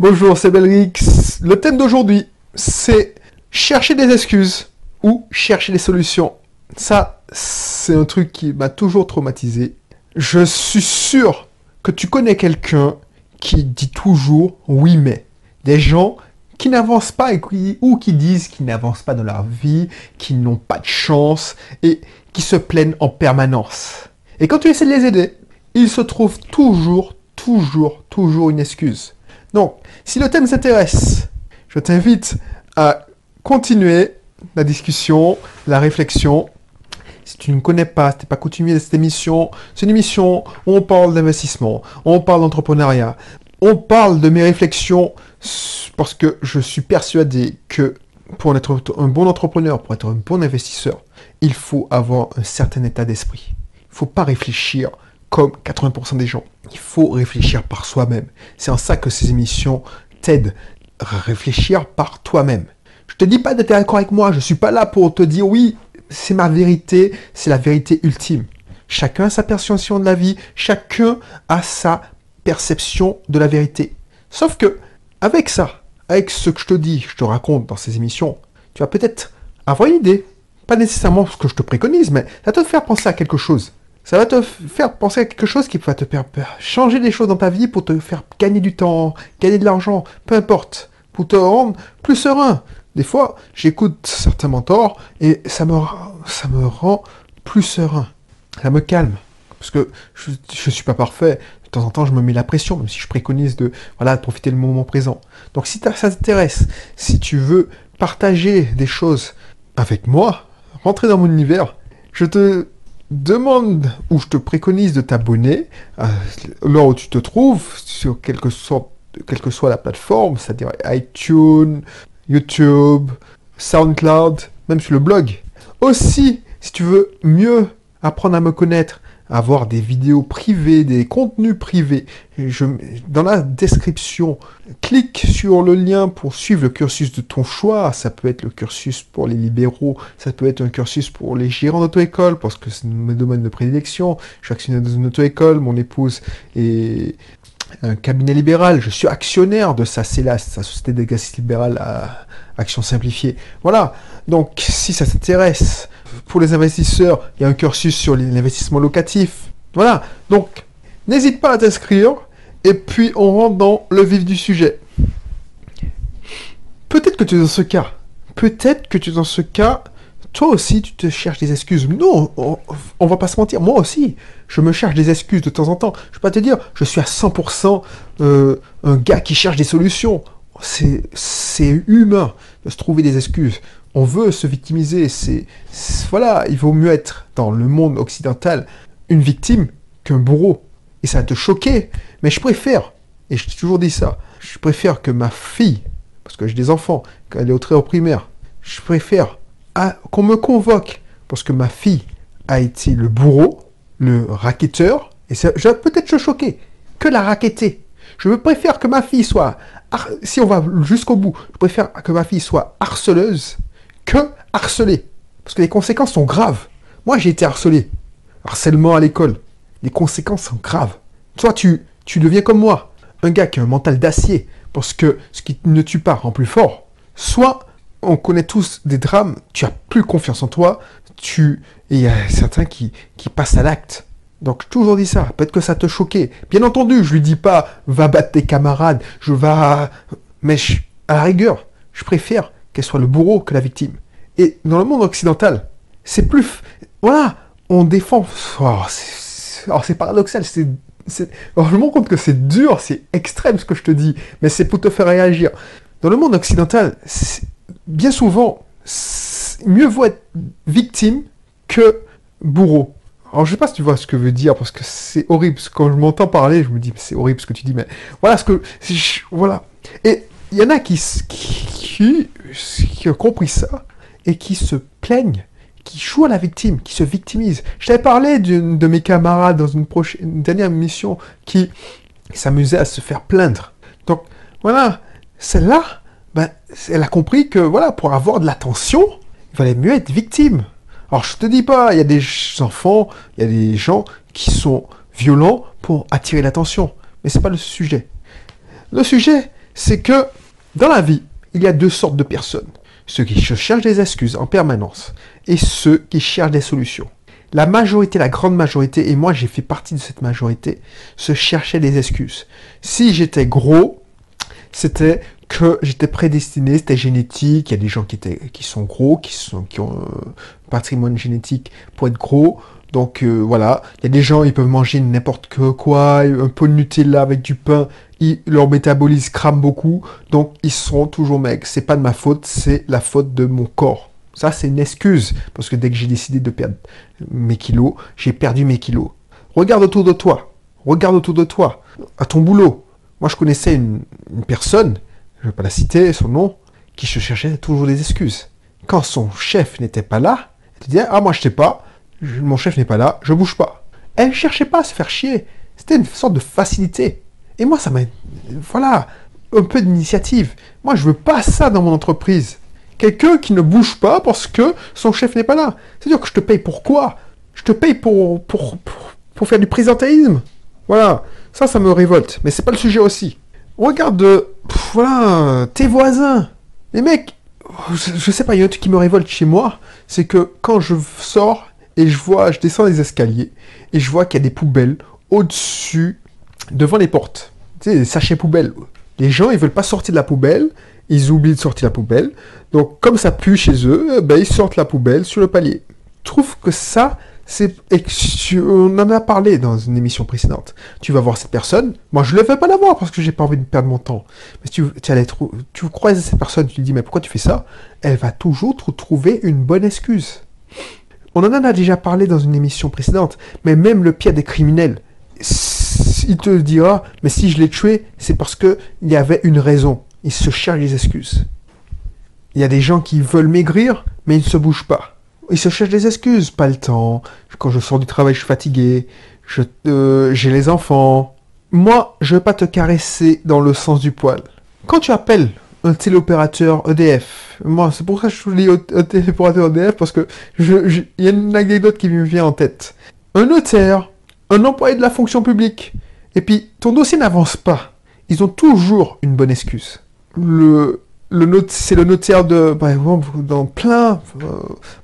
Bonjour, c'est Belrix. Le thème d'aujourd'hui, c'est chercher des excuses ou chercher des solutions. Ça, c'est un truc qui m'a toujours traumatisé. Je suis sûr que tu connais quelqu'un qui dit toujours oui mais. Des gens qui n'avancent pas et qui, ou qui disent qu'ils n'avancent pas dans leur vie, qui n'ont pas de chance et qui se plaignent en permanence. Et quand tu essaies de les aider, ils se trouvent toujours, toujours, toujours une excuse. Donc, si le thème s'intéresse, je t'invite à continuer la discussion, la réflexion. Si tu ne connais pas, si tu n'es pas coutumier de cette émission, c'est une émission où on parle d'investissement, on parle d'entrepreneuriat, on parle de mes réflexions parce que je suis persuadé que pour être un bon entrepreneur, pour être un bon investisseur, il faut avoir un certain état d'esprit. Il ne faut pas réfléchir comme 80% des gens. Il faut réfléchir par soi-même. C'est en ça que ces émissions t'aident réfléchir par toi-même. Je te dis pas d'être d'accord avec moi, je suis pas là pour te dire oui, c'est ma vérité, c'est la vérité ultime. Chacun a sa perception de la vie, chacun a sa perception de la vérité. Sauf que, avec ça, avec ce que je te dis, je te raconte dans ces émissions, tu vas peut-être avoir une idée. Pas nécessairement ce que je te préconise, mais ça va te faire penser à quelque chose. Ça va te faire penser à quelque chose qui va te faire changer des choses dans ta vie pour te faire gagner du temps, gagner de l'argent, peu importe, pour te rendre plus serein. Des fois, j'écoute certains mentors et ça me, ça me rend plus serein. Ça me calme. Parce que je ne suis pas parfait. De temps en temps, je me mets la pression, même si je préconise de, voilà, de profiter du moment présent. Donc, si ça t'intéresse, si tu veux partager des choses avec moi, rentrer dans mon univers, je te demande ou je te préconise de t'abonner euh, où tu te trouves, sur quelle que soit la plateforme, c'est-à-dire iTunes, YouTube, SoundCloud, même sur le blog. Aussi, si tu veux mieux apprendre à me connaître, avoir des vidéos privées, des contenus privés. Je, dans la description, clique sur le lien pour suivre le cursus de ton choix. Ça peut être le cursus pour les libéraux, ça peut être un cursus pour les gérants d'auto-école, parce que c'est mes domaines de prédilection. Je suis actionnaire dans une auto-école, mon épouse est un cabinet libéral, je suis actionnaire de sa CELAS, sa Société d'exercice libéral à Action Simplifiée. Voilà, donc si ça t'intéresse, pour les investisseurs, il y a un cursus sur l'investissement locatif. Voilà, donc n'hésite pas à t'inscrire, et puis on rentre dans le vif du sujet. Peut-être que tu es dans ce cas, peut-être que tu es dans ce cas toi aussi, tu te cherches des excuses. Non, on, va pas se mentir. Moi aussi, je me cherche des excuses de temps en temps. Je vais pas te dire, je suis à 100% euh, un gars qui cherche des solutions. C'est humain de se trouver des excuses. On veut se victimiser. C'est voilà, il vaut mieux être dans le monde occidental une victime qu'un bourreau. Et ça va te choquer. Mais je préfère, et je t'ai toujours dit ça, je préfère que ma fille, parce que j'ai des enfants, quand elle est au très haut primaire, je préfère qu'on me convoque parce que ma fille a été le bourreau, le racketteur, et peut-être te choquer, que la raqueter. Je préfère que ma fille soit, si on va jusqu'au bout, je préfère que ma fille soit harceleuse que harcelée. Parce que les conséquences sont graves. Moi, j'ai été harcelé. Harcèlement à l'école. Les conséquences sont graves. Toi, tu, tu deviens comme moi. Un gars qui a un mental d'acier. Parce que ce qui ne tue pas rend plus fort. Soit on connaît tous des drames, tu as plus confiance en toi, tu et il y a certains qui, qui passent à l'acte. Donc, toujours dit ça. Peut-être que ça te choquait. Bien entendu, je lui dis pas, va battre tes camarades, je vais... Mais à la rigueur, je préfère qu'elle soit le bourreau que la victime. Et dans le monde occidental, c'est plus... Voilà, on défend... Oh, c'est paradoxal, c'est... Alors, je me rends compte que c'est dur, c'est extrême ce que je te dis, mais c'est pour te faire réagir. Dans le monde occidental, bien souvent, mieux vaut être victime que bourreau. Alors je sais pas si tu vois ce que veut dire parce que c'est horrible. Quand je m'entends parler, je me dis c'est horrible ce que tu dis, mais voilà ce que voilà. Et il y en a qui, qui, ont compris ça et qui se plaignent, qui jouent à la victime, qui se victimisent. Je t'avais parlé d'une de mes camarades dans une, prochaine, dernière mission qui s'amusait à se faire plaindre. Donc voilà, celle-là, ben, elle a compris que voilà, pour avoir de l'attention, il valait mieux être victime. Alors je te dis pas, il y a des enfants, il y a des gens qui sont violents pour attirer l'attention, mais c'est pas le sujet. Le sujet, c'est que dans la vie, il y a deux sortes de personnes. Ceux qui cherchent des excuses en permanence et ceux qui cherchent des solutions. La majorité, la grande majorité, et moi j'ai fait partie de cette majorité, se cherchaient des excuses. Si j'étais gros, c'était que j'étais prédestiné, c'était génétique. Il y a des gens qui, sont gros, qui, ont un patrimoine génétique pour être gros. Donc euh, voilà, il y a des gens, ils peuvent manger n'importe quoi, un peu de Nutella avec du pain, leur métabolisme crame beaucoup, donc ils seront toujours maigres. C'est pas de ma faute, c'est la faute de mon corps. Ça, c'est une excuse, parce que dès que j'ai décidé de perdre mes kilos, j'ai perdu mes kilos. Regarde autour de toi, regarde autour de toi, à ton boulot. Moi, je connaissais une, personne, je ne vais pas la citer, son nom, qui se cherchait toujours des excuses. Quand son chef n'était pas là, elle disait Ah, moi, je sais pas, mon chef n'est pas là, je bouge pas. Elle cherchait pas à se faire chier. C'était une sorte de facilité. Et moi, ça m'a. Voilà, un peu d'initiative. Moi, je veux pas ça dans mon entreprise. Quelqu'un qui ne bouge pas parce que son chef n'est pas là. C'est-à-dire que je te paye pour quoi? Je te paye pour, pour, pour, faire du présentéisme. Voilà, ça, ça me révolte. Mais c'est pas le sujet aussi. Regarde, voilà, tes voisins. Les mecs, je, je sais pas, il y a un truc qui me révolte chez moi. C'est que quand je sors, et je vois, je descends les escaliers et je vois qu'il y a des poubelles au-dessus, devant les portes. Tu sais, des sachets poubelles. Les gens, ils veulent pas sortir de la poubelle, ils oublient de sortir la poubelle. Donc, comme ça pue chez eux, eh ben, ils sortent la poubelle sur le palier. Je trouve que ça, On en a parlé dans une émission précédente. Tu vas voir cette personne. Moi, je ne vais pas la voir parce que j'ai pas envie de perdre mon temps. Mais tu, tu, allais tu croises cette personne, tu lui dis, mais pourquoi tu fais ça? Elle va toujours trouver une bonne excuse. On en a déjà parlé dans une émission précédente, mais même le pire des criminels, il te dira, mais si je l'ai tué, c'est parce qu'il y avait une raison. Il se cherche des excuses. Il y a des gens qui veulent maigrir, mais ils ne se bougent pas. Ils se cherchent des excuses. Pas le temps. Quand je sors du travail, je suis fatigué. Euh, j'ai les enfants. Moi, je vais pas te caresser dans le sens du poil. Quand tu appelles un téléopérateur EDF. Moi, c'est pour ça que je dis un téléopérateur EDF, parce que il y a une anecdote qui me vient en tête. Un notaire, un employé de la fonction publique, et puis ton dossier n'avance pas. Ils ont toujours une bonne excuse. Le, le c'est le notaire de, dans plein, euh,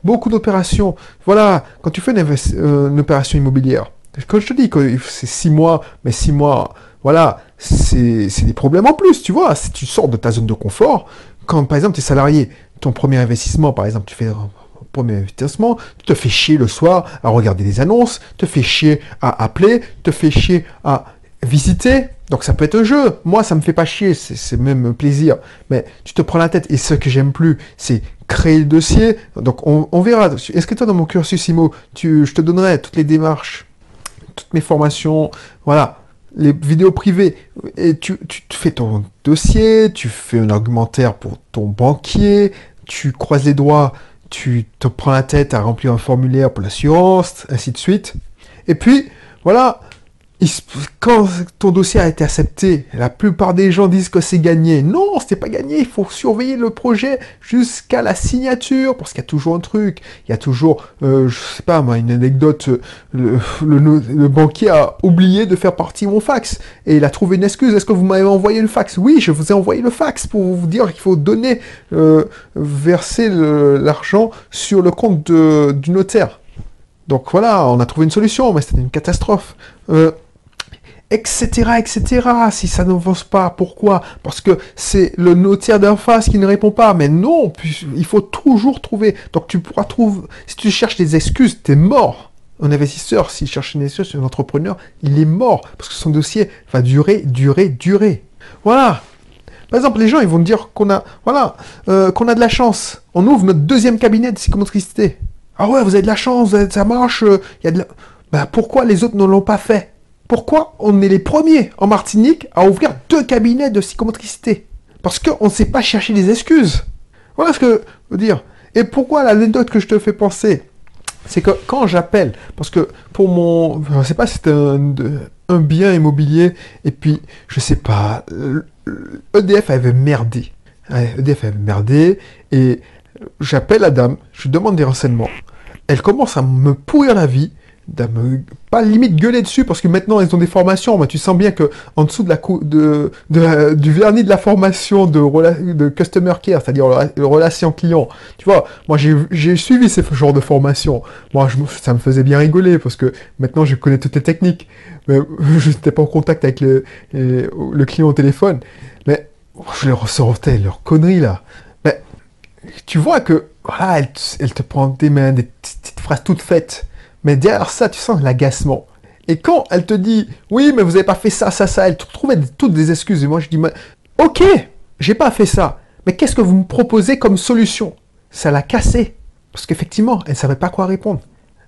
beaucoup d'opérations. Voilà, quand tu fais une, euh, opération immobilière, quand je te dis que c'est six mois, mais six mois, voilà, c'est des problèmes en plus, tu vois. Si tu sors de ta zone de confort, quand par exemple tu es salarié, ton premier investissement, par exemple, tu fais un premier investissement, tu te fais chier le soir à regarder des annonces, te fais chier à appeler, te fais chier à visiter. Donc ça peut être un jeu. Moi, ça me fait pas chier, c'est même un plaisir. Mais tu te prends la tête. Et ce que j'aime plus, c'est créer le dossier. Donc on, verra. Est-ce que toi, dans mon cursus IMO, tu, je te donnerai toutes les démarches, toutes mes formations, voilà les vidéos privées, et tu, tu fais ton dossier, tu fais un argumentaire pour ton banquier, tu croises les doigts, tu te prends la tête à remplir un formulaire pour l'assurance, ainsi de suite. Et puis, voilà, quand ton dossier a été accepté, la plupart des gens disent que c'est gagné. Non, c'est pas gagné. Il faut surveiller le projet jusqu'à la signature, parce qu'il y a toujours un truc. Il y a toujours, euh, je sais pas moi, une anecdote. Le, le, banquier a oublié de faire partie mon fax et il a trouvé une excuse. Est-ce que vous m'avez envoyé le fax? Oui, je vous ai envoyé le fax pour vous dire qu'il faut donner, euh, verser l'argent sur le compte du notaire. Donc voilà, on a trouvé une solution, mais c'était une catastrophe. Euh, etc., etc. Si ça n'avance pas, pourquoi? Parce que c'est le notaire d'en face qui ne répond pas. Mais non, il faut toujours trouver. Donc tu pourras trouver. Si tu cherches des excuses, t'es mort. Un investisseur, s'il cherche une excuse, un entrepreneur, il est mort parce que son dossier va durer, durer, durer. Voilà. Par exemple, les gens, ils vont dire qu'on a, voilà, euh, qu'on a de la chance. On ouvre notre deuxième cabinet de psychomotricité. Ah ouais, vous avez de la chance, ça marche. Euh, il de la... bah, pourquoi les autres ne l'ont pas fait? Pourquoi on est les premiers en Martinique à ouvrir deux cabinets de psychomotricité? Parce qu'on ne sait pas chercher des excuses. Voilà ce que je veux dire. Et pourquoi l'anecdote que je te fais penser c'est que quand j'appelle, parce que pour mon, je sais pas, c'est un, un, bien immobilier, et puis, je sais pas, EDF avait merdé. EDF avait merdé, et j'appelle la dame, je demande des renseignements. Elle commence à me pourrir la vie, pas limite gueuler dessus parce que maintenant ils ont des formations, mais tu sens bien que en dessous de la de, de, du vernis de la formation de, de customer care, c'est-à-dire relation client, tu vois, moi j'ai suivi ce genre de formation. Moi ça me faisait bien rigoler parce que maintenant je connais toutes les techniques, mais je n'étais pas en contact avec le, le, client au téléphone, mais je les ressortais leurs conneries là. Mais tu vois que voilà, elle, elle te prend des mains, des petites phrases toutes faites. Mais derrière ça, tu sens l'agacement. Et quand elle te dit, oui, mais vous n'avez pas fait ça, ça, ça, elle trouvait toutes des excuses. Et moi, je dis, ok, j'ai pas fait ça. Mais qu'est-ce que vous me proposez comme solution? Ça l'a cassé. Parce qu'effectivement, elle ne savait pas quoi répondre.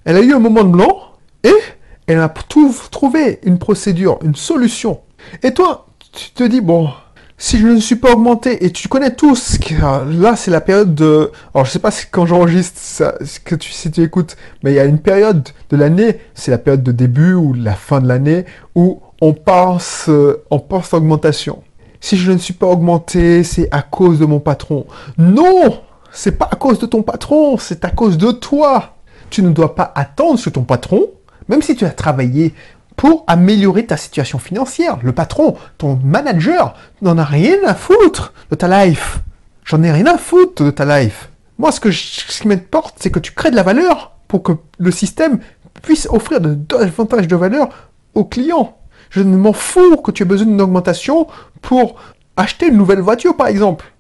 Elle a eu un moment de blanc et elle a trouvé une procédure, une solution. Et toi, tu te dis, bon, si je ne suis pas augmenté, et tu connais tous, là c'est la période de... Alors je sais pas si quand j'enregistre ça, que tu, si tu écoutes, mais il y a une période de l'année, c'est la période de début ou la fin de l'année, où on pense, euh, on pense augmentation. Si je ne suis pas augmenté, c'est à cause de mon patron. Non C'est pas à cause de ton patron, c'est à cause de toi. Tu ne dois pas attendre sur ton patron, même si tu as travaillé pour améliorer ta situation financière. Le patron, ton manager, n'en a rien à foutre de ta life. J'en ai rien à foutre de ta life. Moi, ce, que ce qui m'importe, c'est que tu crées de la valeur pour que le système puisse offrir davantage de valeur aux clients. Je ne m'en fous que tu aies besoin d'une augmentation pour acheter une nouvelle voiture, par exemple.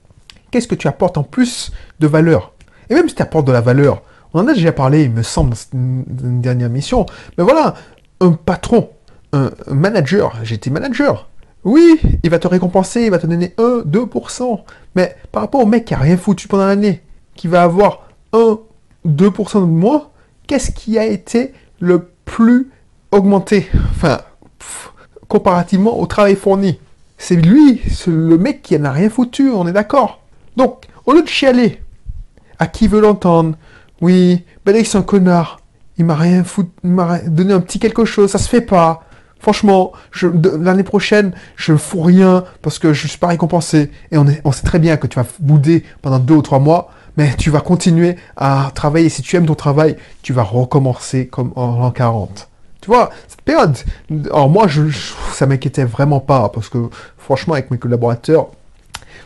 Qu'est-ce que tu apportes en plus de valeur? Et même si tu apportes de la valeur, on en a déjà parlé, il me semble, dans une dernière mission. Mais voilà, un patron, un manager, j'étais manager. Oui, il va te récompenser, il va te donner 1, 2%. Mais par rapport au mec qui a rien foutu pendant l'année, qui va avoir 1, 2% de moins, qu'est-ce qui a été le plus augmenté? Enfin, comparativement au travail fourni. C'est lui, c'est le mec qui n'a rien foutu, on est d'accord. Donc, au lieu de chialer, à qui veut l'entendre Oui, ben c'est un connard il m'a rien foutu, il m'a donné un petit quelque chose, ça se fait pas. Franchement, l'année prochaine, je fous rien parce que je suis pas récompensé. Et on, est, on sait très bien que tu vas bouder pendant deux ou trois mois, mais tu vas continuer à travailler. Si tu aimes ton travail, tu vas recommencer comme en l'an 40. Tu vois, cette période. Alors moi, je, ça m'inquiétait vraiment pas parce que franchement, avec mes collaborateurs,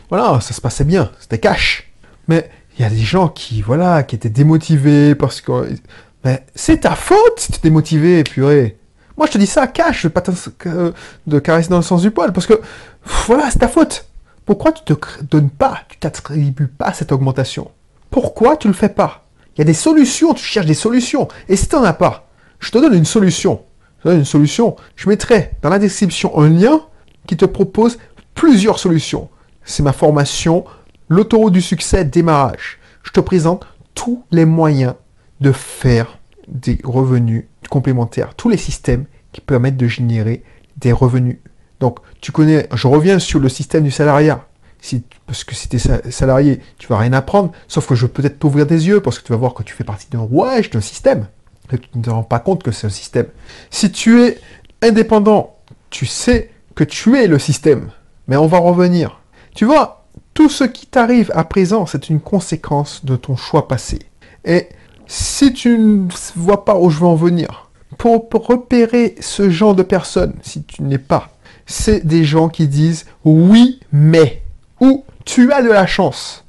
voilà, ça se passait bien, c'était cash. Mais il y a des gens qui, voilà, qui étaient démotivés parce que mais c'est ta faute si tu t'es motivé, purée. Moi, je te dis ça, cache, pas de caresser dans le sens du poil, parce que, voilà, c'est ta faute. Pourquoi tu te donnes pas, tu t'attribues pas cette augmentation? Pourquoi tu le fais pas? Il y a des solutions, tu cherches des solutions. Et si tu n'en as pas, je te donne une solution. Je te donne une solution. Je mettrai dans la description un lien qui te propose plusieurs solutions. C'est ma formation, l'autoroute du succès démarrage. Je te présente tous les moyens de faire des revenus complémentaires, tous les systèmes qui permettent de générer des revenus. Donc, tu connais, je reviens sur le système du salariat. Si, parce que si tu es salarié, tu vas rien apprendre, sauf que je peux peut-être t'ouvrir des yeux parce que tu vas voir que tu fais partie d'un rouage, d'un système. Et tu ne te rends pas compte que c'est un système. Si tu es indépendant, tu sais que tu es le système. Mais on va revenir. Tu vois, tout ce qui t'arrive à présent, c'est une conséquence de ton choix passé. Et si tu ne vois pas où je veux en venir, pour repérer ce genre de personnes, si tu n'es pas, c'est des gens qui disent oui, mais, ou tu as de la chance.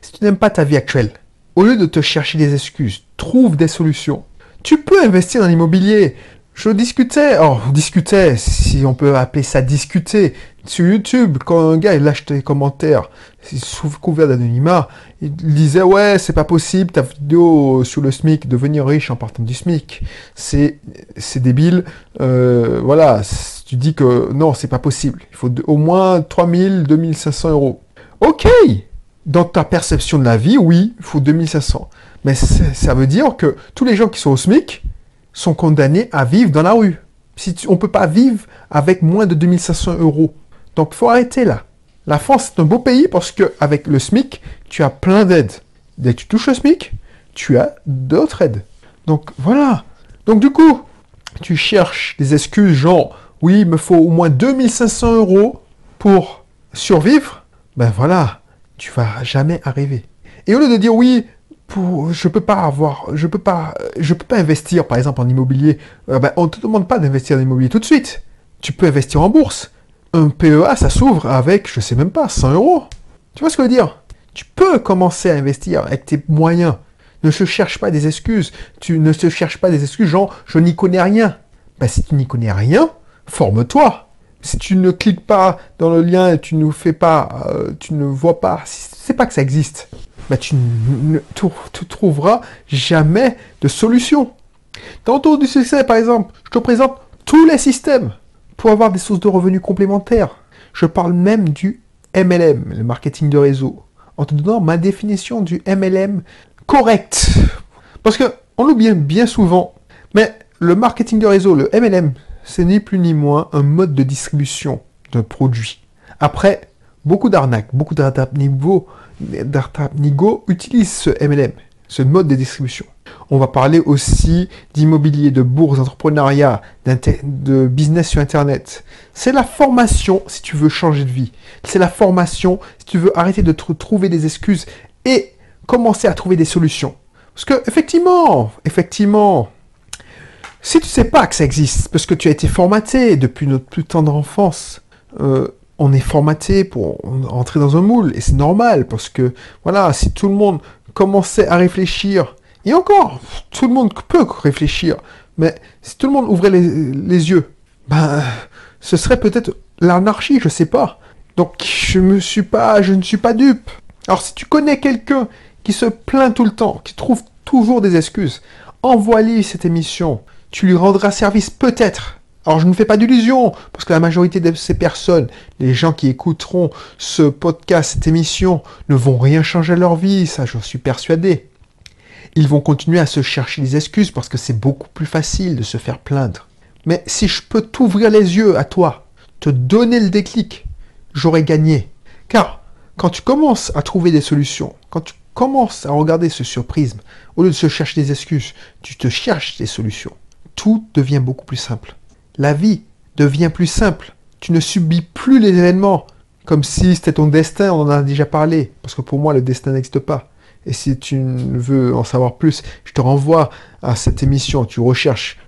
Si tu n'aimes pas ta vie actuelle, au lieu de te chercher des excuses, trouve des solutions. Tu peux investir dans l'immobilier. Je discutais, oh, discutais, si on peut appeler ça discuter, sur YouTube, quand un gars lâche des commentaires, sous couvert d'anonymat, il disait ouais c'est pas possible ta vidéo sur le SMIC, devenir riche en partant du SMIC, c'est c'est débile, euh, voilà, tu dis que non c'est pas possible, il faut au moins 3000, 2500 euros. Ok, dans ta perception de la vie, oui, il faut 2500, mais ça veut dire que tous les gens qui sont au SMIC sont condamnés à vivre dans la rue. Si on ne peut pas vivre avec moins de 2500 euros. Donc, faut arrêter là. La France, c'est un beau pays parce que avec le SMIC, tu as plein d'aides. Dès que tu touches le SMIC, tu as d'autres aides. Donc, voilà. Donc, du coup, tu cherches des excuses genre, oui, il me faut au moins 2500 euros pour survivre. Ben voilà, tu vas jamais arriver. Et au lieu de dire, oui, pour, je peux pas avoir, je peux pas, je peux pas investir, par exemple, en immobilier. Euh, ben, on te demande pas d'investir en immobilier tout de suite. Tu peux investir en bourse. Un PEA, ça s'ouvre avec, je sais même pas, 100 euros. Tu vois ce que je veux dire? Tu peux commencer à investir avec tes moyens. Ne se cherche pas des excuses. Tu ne te cherches pas des excuses, genre, je n'y connais rien. Ben, si tu n'y connais rien, forme-toi. Si tu ne cliques pas dans le lien tu ne fais pas, euh, tu ne vois pas, sais pas que ça existe, ben tu ne trouveras jamais de solution. Dans ton du succès, par exemple, je te présente tous les systèmes pour avoir des sources de revenus complémentaires. Je parle même du MLM, le marketing de réseau, en te donnant ma définition du MLM correct. Parce que on l'oublie bien souvent, mais le marketing de réseau, le MLM, c'est ni plus ni moins un mode de distribution d'un produit. Après, beaucoup d'arnaques, beaucoup d'arnaques Nigo utilisent ce MLM, ce mode de distribution. On va parler aussi d'immobilier, de bourse, d'entrepreneuriat, de business sur Internet. C'est la formation si tu veux changer de vie. C'est la formation si tu veux arrêter de trouver des excuses et commencer à trouver des solutions. Parce que, effectivement, effectivement, si tu sais pas que ça existe, parce que tu as été formaté depuis notre plus tendre enfance, euh, on est formaté pour entrer dans un moule, et c'est normal, parce que, voilà, si tout le monde commençait à réfléchir, et encore, tout le monde peut réfléchir, mais si tout le monde ouvrait les, yeux, ben, ce serait peut-être l'anarchie, je sais pas. Donc, je me suis pas, je ne suis pas dupe. Alors, si tu connais quelqu'un qui se plaint tout le temps, qui trouve toujours des excuses, envoie-lui cette émission. Tu lui rendras service peut-être. Alors je ne fais pas d'illusion, parce que la majorité de ces personnes, les gens qui écouteront ce podcast, cette émission, ne vont rien changer à leur vie, ça j'en suis persuadé. Ils vont continuer à se chercher des excuses parce que c'est beaucoup plus facile de se faire plaindre. Mais si je peux t'ouvrir les yeux à toi, te donner le déclic, j'aurai gagné. Car quand tu commences à trouver des solutions, quand tu commences à regarder ce surprisme, au lieu de se chercher des excuses, tu te cherches des solutions. Tout devient beaucoup plus simple. La vie devient plus simple. Tu ne subis plus les événements comme si c'était ton destin, on en a déjà parlé, parce que pour moi le destin n'existe pas. Et si tu veux en savoir plus, je te renvoie à cette émission, tu recherches.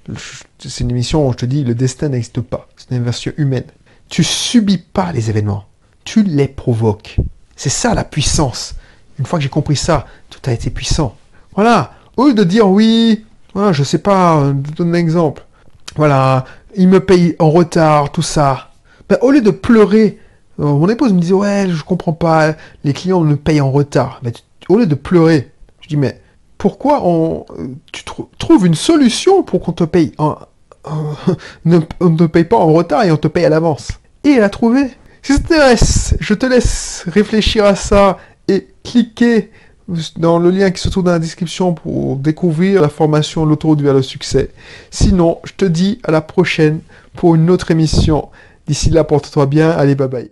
C'est une émission où je te dis le destin n'existe pas. C'est une version humaine. Tu subis pas les événements, tu les provoques. C'est ça la puissance. Une fois que j'ai compris ça, tout a été puissant. Voilà. Au lieu de dire oui, voilà, je sais pas, je donne un exemple. Voilà, il me paye en retard, tout ça. Ben, au lieu de pleurer, euh, mon épouse me disait ouais, je comprends pas, les clients me payent en retard. Ben, au lieu de pleurer, je dis mais pourquoi on, tu trouves une solution pour qu'on te paye on ne te paye pas en retard et on te paye à l'avance? Et elle a trouvé. Si ça t'intéresse, je te laisse réfléchir à ça et cliquer dans le lien qui se trouve dans la description pour découvrir la formation L'autoroute vers le succès. Sinon, je te dis à la prochaine pour une autre émission. D'ici là, porte-toi bien. Allez, bye bye.